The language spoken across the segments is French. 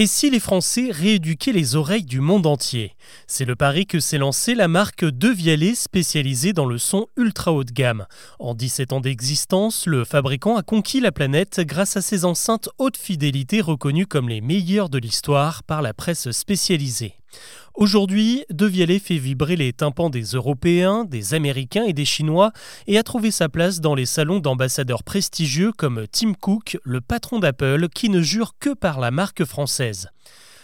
Et si les Français rééduquaient les oreilles du monde entier? C'est le pari que s'est lancé la marque De Vialet spécialisée dans le son ultra haut de gamme. En 17 ans d'existence, le fabricant a conquis la planète grâce à ses enceintes haute fidélité reconnues comme les meilleures de l'histoire par la presse spécialisée. Aujourd'hui, De Vialet fait vibrer les tympans des Européens, des Américains et des Chinois et a trouvé sa place dans les salons d'ambassadeurs prestigieux comme Tim Cook, le patron d'Apple, qui ne jure que par la marque française.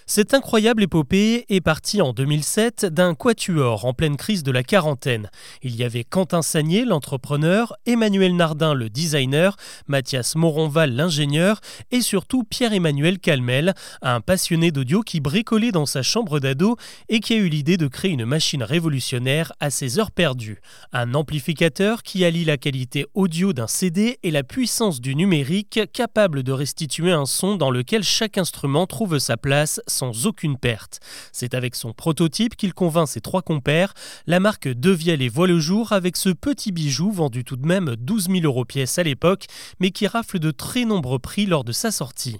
Cette incroyable épopée est partie en 2007 d'un quatuor en pleine crise de la quarantaine. Il y avait Quentin Sagnier, l'entrepreneur, Emmanuel Nardin, le designer, Mathias Moronval, l'ingénieur, et surtout Pierre-Emmanuel Calmel, un passionné d'audio qui bricolait dans sa chambre d'ado et qui a eu l'idée de créer une machine révolutionnaire à ses heures perdues. Un amplificateur qui allie la qualité audio d'un CD et la puissance du numérique capable de restituer un son dans lequel chaque instrument trouve sa place sans aucune perte. C'est avec son prototype qu'il convainc ses trois compères. La marque Devielle et voit le jour avec ce petit bijou vendu tout de même 12 000 euros pièce à l'époque, mais qui rafle de très nombreux prix lors de sa sortie.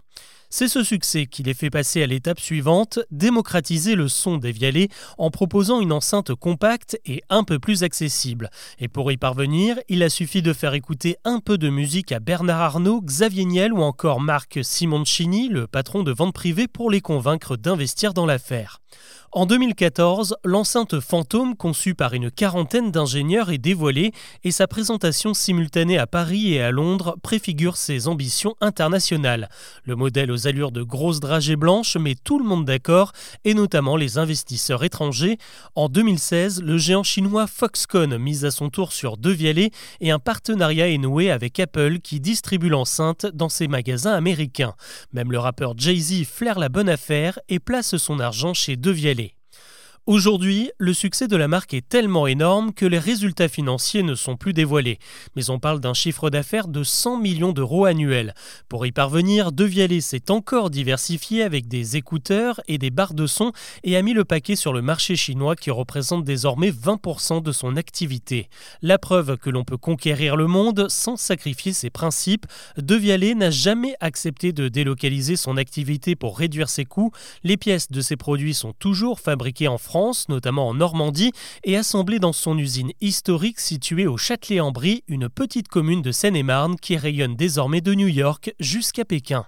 C'est ce succès qui les fait passer à l'étape suivante, démocratiser le son des Vialets en proposant une enceinte compacte et un peu plus accessible. Et pour y parvenir, il a suffi de faire écouter un peu de musique à Bernard Arnault, Xavier Niel ou encore Marc Simoncini, le patron de vente privée, pour les convaincre d'investir dans l'affaire. En 2014, l'enceinte fantôme conçue par une quarantaine d'ingénieurs est dévoilée et sa présentation simultanée à Paris et à Londres préfigure ses ambitions internationales. Le modèle aux allures de grosses dragées blanches met tout le monde d'accord et notamment les investisseurs étrangers. En 2016, le géant chinois Foxconn mise à son tour sur deux et un partenariat est noué avec Apple qui distribue l'enceinte dans ses magasins américains. Même le rappeur Jay-Z flaire la bonne affaire et place son argent chez deux vialets. Aujourd'hui, le succès de la marque est tellement énorme que les résultats financiers ne sont plus dévoilés, mais on parle d'un chiffre d'affaires de 100 millions d'euros annuels. Pour y parvenir, Devialet s'est encore diversifié avec des écouteurs et des barres de son et a mis le paquet sur le marché chinois qui représente désormais 20% de son activité. La preuve que l'on peut conquérir le monde sans sacrifier ses principes, Devialet n'a jamais accepté de délocaliser son activité pour réduire ses coûts. Les pièces de ses produits sont toujours fabriquées en France notamment en Normandie, et assemblé dans son usine historique située au Châtelet-en-Brie, une petite commune de Seine-et-Marne qui rayonne désormais de New York jusqu'à Pékin.